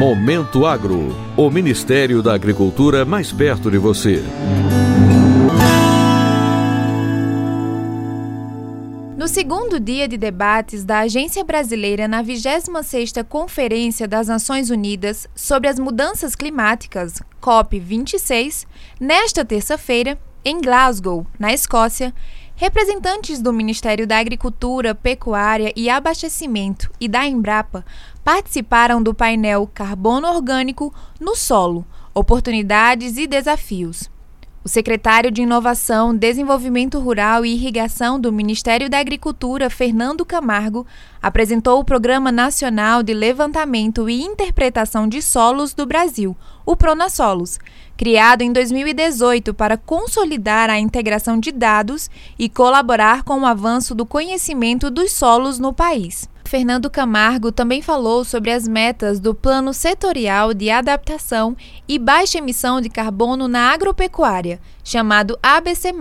Momento Agro, o Ministério da Agricultura mais perto de você. No segundo dia de debates da Agência Brasileira na 26ª Conferência das Nações Unidas sobre as Mudanças Climáticas, COP26, nesta terça-feira, em Glasgow, na Escócia, representantes do Ministério da Agricultura, Pecuária e Abastecimento e da Embrapa participaram do painel Carbono Orgânico no Solo Oportunidades e Desafios. O secretário de Inovação, Desenvolvimento Rural e Irrigação do Ministério da Agricultura, Fernando Camargo, apresentou o Programa Nacional de Levantamento e Interpretação de Solos do Brasil, o PronaSolos, criado em 2018 para consolidar a integração de dados e colaborar com o avanço do conhecimento dos solos no país. Fernando Camargo também falou sobre as metas do Plano Setorial de Adaptação e Baixa Emissão de Carbono na Agropecuária, chamado ABC,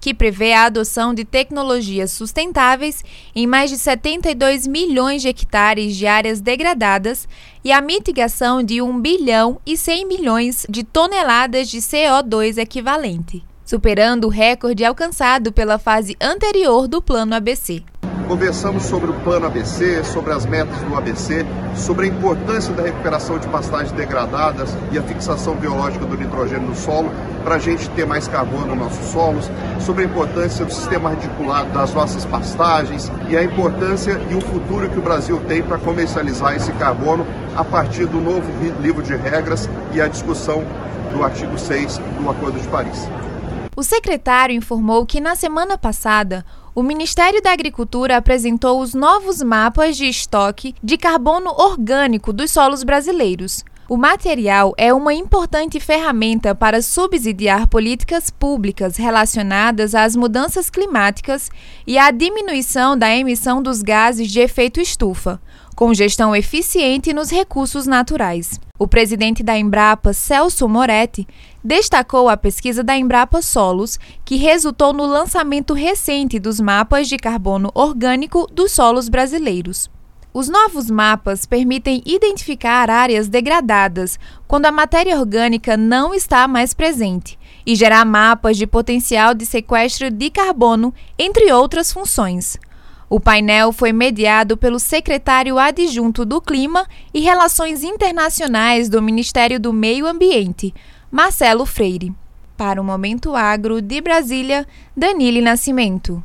que prevê a adoção de tecnologias sustentáveis em mais de 72 milhões de hectares de áreas degradadas e a mitigação de 1 bilhão e 100 milhões de toneladas de CO2 equivalente, superando o recorde alcançado pela fase anterior do Plano ABC. Conversamos sobre o plano ABC, sobre as metas do ABC, sobre a importância da recuperação de pastagens degradadas e a fixação biológica do nitrogênio no solo para a gente ter mais carbono nos nossos solos, sobre a importância do sistema radicular das nossas pastagens e a importância e o futuro que o Brasil tem para comercializar esse carbono a partir do novo livro de regras e a discussão do artigo 6 do Acordo de Paris. O secretário informou que na semana passada o Ministério da Agricultura apresentou os novos mapas de estoque de carbono orgânico dos solos brasileiros. O material é uma importante ferramenta para subsidiar políticas públicas relacionadas às mudanças climáticas e à diminuição da emissão dos gases de efeito estufa, com gestão eficiente nos recursos naturais. O presidente da Embrapa, Celso Moretti, destacou a pesquisa da Embrapa Solos, que resultou no lançamento recente dos mapas de carbono orgânico dos solos brasileiros. Os novos mapas permitem identificar áreas degradadas quando a matéria orgânica não está mais presente e gerar mapas de potencial de sequestro de carbono, entre outras funções. O painel foi mediado pelo secretário adjunto do Clima e Relações Internacionais do Ministério do Meio Ambiente, Marcelo Freire. Para o Momento Agro de Brasília, Danile Nascimento.